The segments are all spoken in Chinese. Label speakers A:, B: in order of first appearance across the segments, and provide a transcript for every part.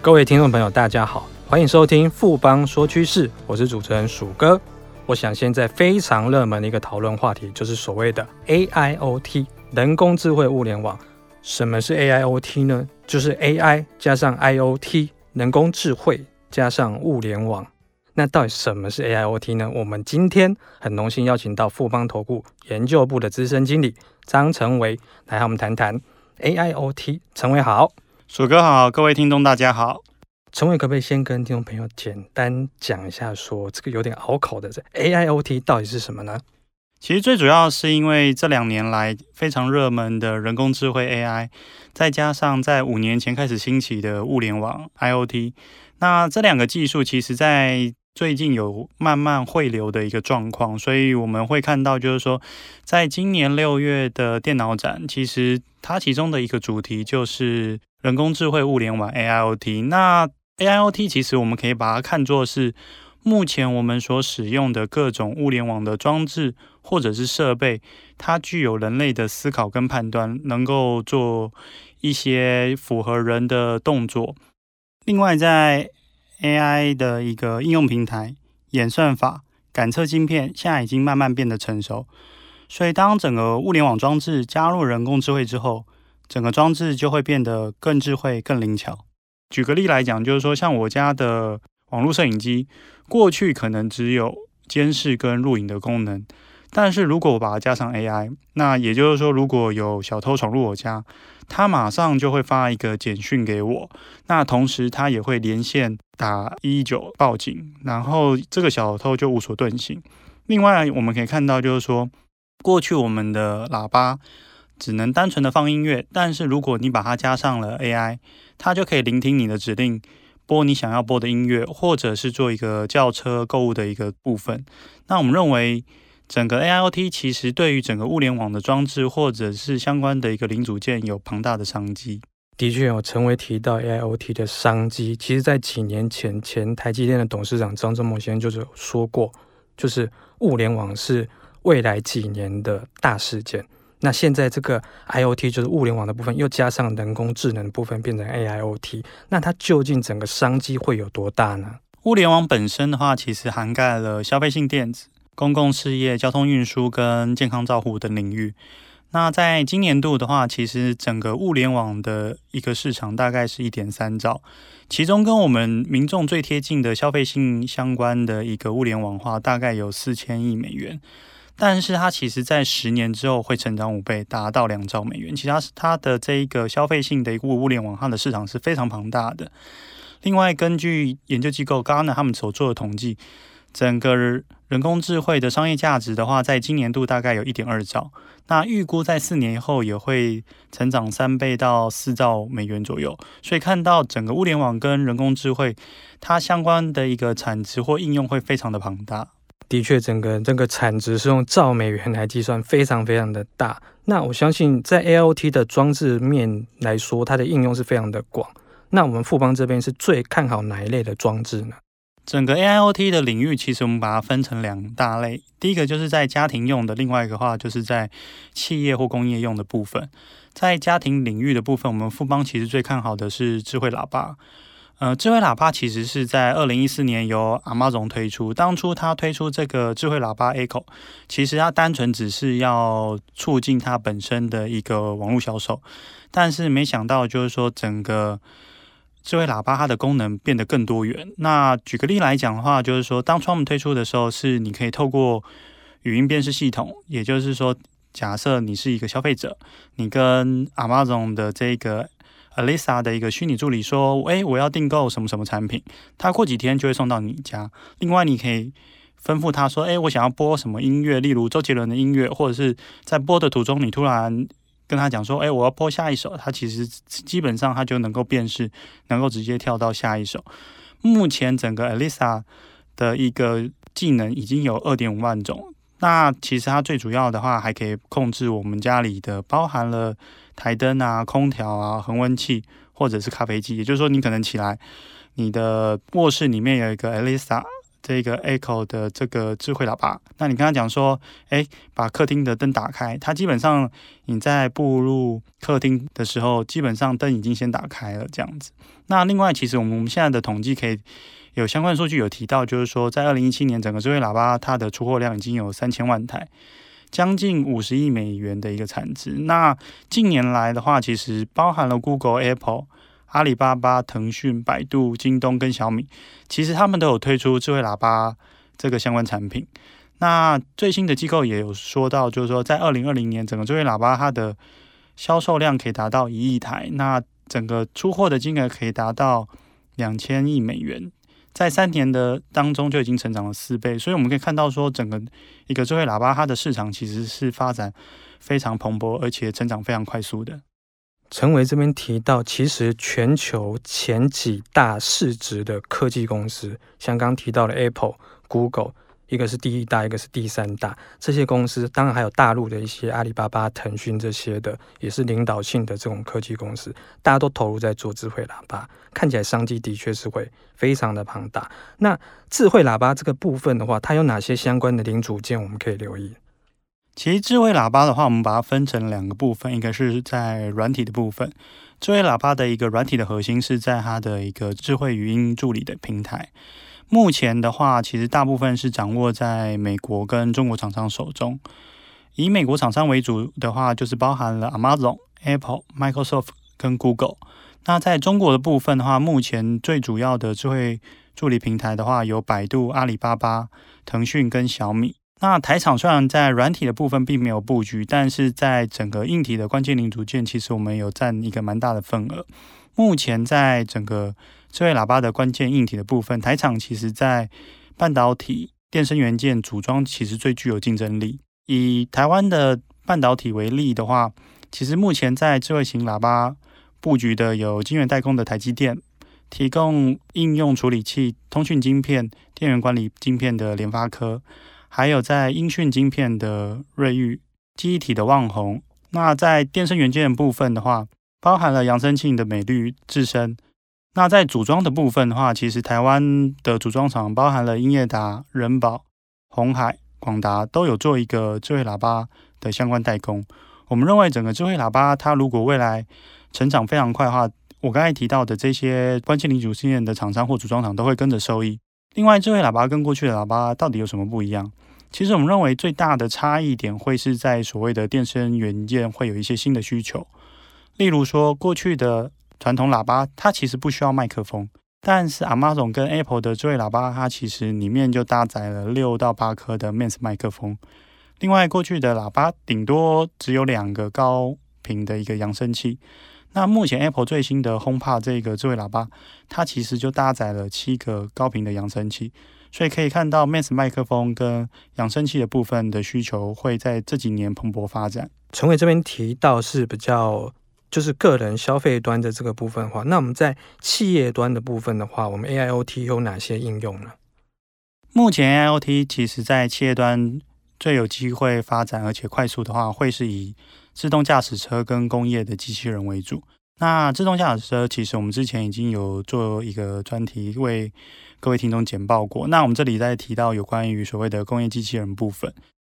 A: 各位听众朋友，大家好，欢迎收听富邦说趋势，我是主持人鼠哥。我想现在非常热门的一个讨论话题，就是所谓的 AIoT 人工智慧物联网。什么是 AIoT 呢？就是 AI 加上 IoT 人工智慧加上物联网。那到底什么是 AIoT 呢？我们今天很荣幸邀请到富邦投顾研究部的资深经理张成维来和我们谈谈 AIoT。成维好。
B: 鼠哥好，各位听众大家好。
A: 陈伟可不可以先跟听众朋友简单讲一下说，说这个有点拗口的这 AIoT 到底是什么呢？
B: 其实最主要是因为这两年来非常热门的人工智慧 AI，再加上在五年前开始兴起的物联网 IoT，那这两个技术其实在最近有慢慢汇流的一个状况，所以我们会看到，就是说，在今年六月的电脑展，其实它其中的一个主题就是人工智慧物联网 AIoT。那 AIoT 其实我们可以把它看作是目前我们所使用的各种物联网的装置或者是设备，它具有人类的思考跟判断，能够做一些符合人的动作。另外，在 AI 的一个应用平台、演算法、感测晶片，现在已经慢慢变得成熟。所以，当整个物联网装置加入人工智慧之后，整个装置就会变得更智慧、更灵巧。举个例来讲，就是说，像我家的网络摄影机，过去可能只有监视跟录影的功能。但是如果我把它加上 AI，那也就是说，如果有小偷闯入我家，他马上就会发一个简讯给我，那同时他也会连线打一一九报警，然后这个小偷就无所遁形。另外，我们可以看到，就是说，过去我们的喇叭只能单纯的放音乐，但是如果你把它加上了 AI，它就可以聆听你的指令，播你想要播的音乐，或者是做一个叫车购物的一个部分。那我们认为。整个 AIoT 其实对于整个物联网的装置或者是相关的一个零组件有庞大的商机。
A: 的确有成维提到 AIoT 的商机。其实，在几年前，前台积电的董事长张忠谋先生就是说过，就是物联网是未来几年的大事件。那现在这个 IoT 就是物联网的部分，又加上人工智能部分，变成 AIoT，那它究竟整个商机会有多大呢？
B: 物联网本身的话，其实涵盖了消费性电子。公共事业、交通运输跟健康照护等领域，那在今年度的话，其实整个物联网的一个市场大概是一点三兆，其中跟我们民众最贴近的消费性相关的一个物联网化，大概有四千亿美元，但是它其实在十年之后会成长五倍，达到两兆美元。其他是它的这一个消费性的一个物联网，它的市场是非常庞大的。另外，根据研究机构 Gartner 他们所做的统计。整个人工智慧的商业价值的话，在今年度大概有一点二兆，那预估在四年以后也会成长三倍到四兆美元左右。所以看到整个物联网跟人工智慧，它相关的一个产值或应用会非常的庞大。
A: 的确，整个这个产值是用兆美元来计算，非常非常的大。那我相信在 AIoT 的装置面来说，它的应用是非常的广。那我们富邦这边是最看好哪一类的装置呢？
B: 整个 AIoT 的领域，其实我们把它分成两大类。第一个就是在家庭用的，另外一个话就是在企业或工业用的部分。在家庭领域的部分，我们富邦其实最看好的是智慧喇叭。呃，智慧喇叭其实是在二零一四年由 Amazon 推出。当初它推出这个智慧喇叭 Echo，其实它单纯只是要促进它本身的一个网络销售，但是没想到就是说整个。智慧喇叭它的功能变得更多元。那举个例来讲的话，就是说，当初我们推出的时候，是你可以透过语音辨识系统，也就是说，假设你是一个消费者，你跟 Amazon 的这个 Alisa 的一个虚拟助理说：“诶，我要订购什么什么产品，它过几天就会送到你家。”另外，你可以吩咐他说：“诶，我想要播什么音乐，例如周杰伦的音乐，或者是在播的途中，你突然。”跟他讲说，哎，我要播下一首，他其实基本上他就能够辨识，能够直接跳到下一首。目前整个 Alisa 的一个技能已经有二点五万种。那其实它最主要的话，还可以控制我们家里的，包含了台灯啊、空调啊、恒温器或者是咖啡机。也就是说，你可能起来，你的卧室里面有一个 Alexa。这个 Echo 的这个智慧喇叭。那你刚刚讲说，哎，把客厅的灯打开，它基本上你在步入客厅的时候，基本上灯已经先打开了这样子。那另外，其实我们我们现在的统计可以有相关数据有提到，就是说在二零一七年整个智慧喇叭它的出货量已经有三千万台，将近五十亿美元的一个产值。那近年来的话，其实包含了 Google、Apple。阿里巴巴、腾讯、百度、京东跟小米，其实他们都有推出智慧喇叭这个相关产品。那最新的机构也有说到，就是说在二零二零年，整个智慧喇叭它的销售量可以达到一亿台，那整个出货的金额可以达到两千亿美元，在三年的当中就已经成长了四倍。所以我们可以看到说，整个一个智慧喇叭它的市场其实是发展非常蓬勃，而且成长非常快速的。
A: 陈维这边提到，其实全球前几大市值的科技公司，像刚提到的 Apple、Google，一个是第一大，一个是第三大。这些公司当然还有大陆的一些阿里巴巴、腾讯这些的，也是领导性的这种科技公司，大家都投入在做智慧喇叭，看起来商机的确是会非常的庞大。那智慧喇叭这个部分的话，它有哪些相关的零组件我们可以留意？
B: 其实智慧喇叭的话，我们把它分成两个部分，一个是在软体的部分。智慧喇叭的一个软体的核心是在它的一个智慧语音助理的平台。目前的话，其实大部分是掌握在美国跟中国厂商手中。以美国厂商为主的话，就是包含了 Amazon、Apple、Microsoft 跟 Google。那在中国的部分的话，目前最主要的智慧助理平台的话，有百度、阿里巴巴、腾讯跟小米。那台厂虽然在软体的部分并没有布局，但是在整个硬体的关键零组件，其实我们有占一个蛮大的份额。目前在整个智慧喇叭的关键硬体的部分，台厂其实在半导体、电声元件组装其实最具有竞争力。以台湾的半导体为例的话，其实目前在智慧型喇叭布局的有晶圆代工的台积电，提供应用处理器、通讯晶片、电源管理晶片的联发科。还有在音讯晶片的瑞昱，记忆体的旺宏。那在电声元件的部分的话，包含了扬声器的美律、智伸。那在组装的部分的话，其实台湾的组装厂包含了英业达、仁宝、红海、广达，都有做一个智慧喇叭的相关代工。我们认为整个智慧喇叭，它如果未来成长非常快的话，我刚才提到的这些关键零组件的厂商或组装厂都会跟着受益。另外，智慧喇叭跟过去的喇叭到底有什么不一样？其实我们认为最大的差异点会是在所谓的电声元件会有一些新的需求。例如说，过去的传统喇叭它其实不需要麦克风，但是 Amazon 跟 Apple 的智慧喇叭它其实里面就搭载了六到八颗的 Max 麦克风。另外，过去的喇叭顶多只有两个高频的一个扬声器。那目前 Apple 最新的 HomePod 这个智慧喇叭，它其实就搭载了七个高频的扬声器，所以可以看到 Max 麦克风跟扬声器的部分的需求会在这几年蓬勃发展。
A: 陈伟这边提到是比较就是个人消费端的这个部分的话，那我们在企业端的部分的话，我们 AIoT 有哪些应用呢？
B: 目前 AIoT 其实在企业端最有机会发展而且快速的话，会是以自动驾驶车跟工业的机器人为主。那自动驾驶车，其实我们之前已经有做一个专题为各位听众简报过。那我们这里在提到有关于所谓的工业机器人部分。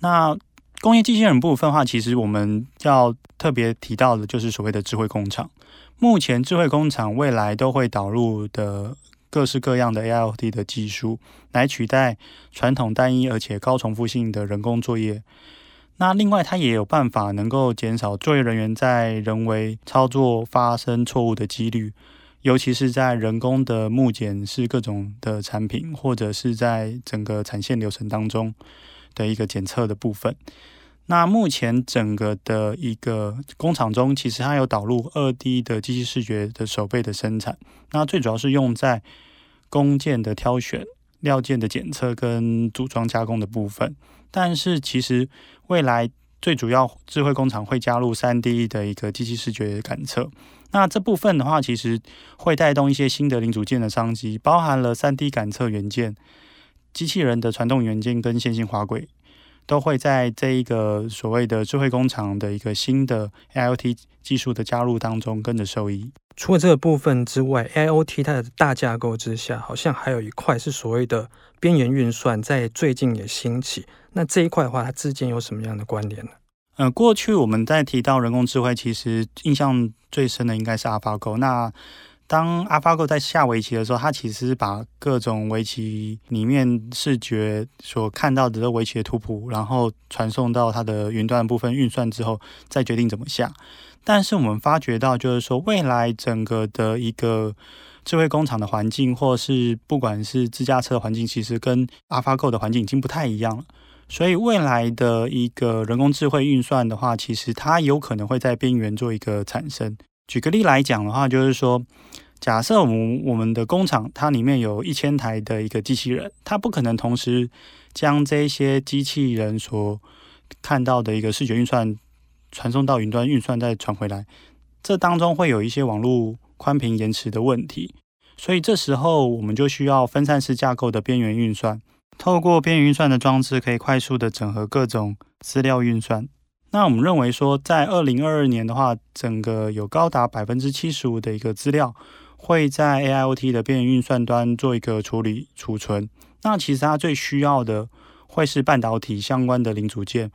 B: 那工业机器人部分的话，其实我们要特别提到的就是所谓的智慧工厂。目前智慧工厂未来都会导入的各式各样的 AIoT 的技术，来取代传统单一而且高重复性的人工作业。那另外，它也有办法能够减少作业人员在人为操作发生错误的几率，尤其是在人工的目检是各种的产品，或者是在整个产线流程当中的一个检测的部分。那目前整个的一个工厂中，其实它有导入二 D 的机器视觉的手背的生产，那最主要是用在工件的挑选、料件的检测跟组装加工的部分。但是其实未来最主要智慧工厂会加入三 D 的一个机器视觉感测，那这部分的话，其实会带动一些新的零组件的商机，包含了三 D 感测元件、机器人的传动元件跟线性滑轨，都会在这一个所谓的智慧工厂的一个新的 IoT 技术的加入当中跟着受益。
A: 除了这个部分之外，AIoT 它的大架构之下，好像还有一块是所谓的边缘运算，在最近也兴起。那这一块的话，它之间有什么样的关联呢？
B: 呃，过去我们在提到人工智慧，其实印象最深的应该是 AlphaGo。那当 AlphaGo 在下围棋的时候，它其实是把各种围棋里面视觉所看到的这围棋的图谱，然后传送到它的云端部分运算之后，再决定怎么下。但是我们发觉到，就是说未来整个的一个智慧工厂的环境，或是不管是自驾车的环境，其实跟 AlphaGo 的环境已经不太一样了。所以未来的一个人工智慧运算的话，其实它有可能会在边缘做一个产生。举个例来讲的话，就是说，假设我们我们的工厂它里面有一千台的一个机器人，它不可能同时将这些机器人所看到的一个视觉运算。传送到云端运算再传回来，这当中会有一些网络宽频延迟的问题，所以这时候我们就需要分散式架构的边缘运算。透过边缘运算的装置，可以快速的整合各种资料运算。那我们认为说，在二零二二年的话，整个有高达百分之七十五的一个资料会在 AIoT 的边缘运算端做一个处理储存。那其实它最需要的会是半导体相关的零组件。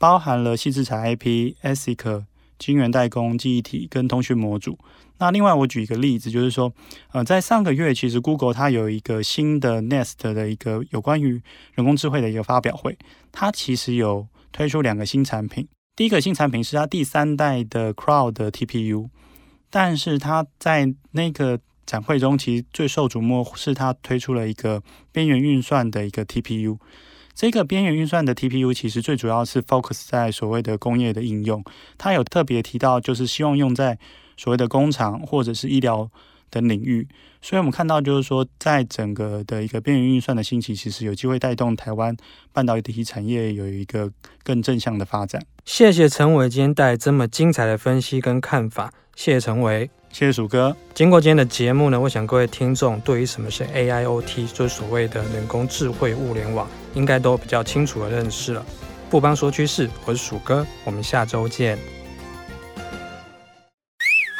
B: 包含了矽智财 IP、ASIC、晶圆代工、记忆体跟通讯模组。那另外，我举一个例子，就是说，呃，在上个月，其实 Google 它有一个新的 Nest 的一个有关于人工智慧的一个发表会，它其实有推出两个新产品。第一个新产品是它第三代的 Cloud 的 TPU，但是它在那个展会中，其实最受瞩目是它推出了一个边缘运算的一个 TPU。这个边缘运算的 TPU 其实最主要是 focus 在所谓的工业的应用，它有特别提到，就是希望用在所谓的工厂或者是医疗等领域。所以我们看到，就是说，在整个的一个边缘运算的兴起，其实有机会带动台湾半导体产业有一个更正向的发展。
A: 谢谢陈伟今天带来这么精彩的分析跟看法，谢谢陈伟。
B: 谢谢鼠哥。
A: 经过今天的节目呢，我想各位听众对于什么是 AIoT，就是所谓的人工智慧物联网，应该都比较清楚的认识了。不帮说趋势，我是鼠哥，我们下周见。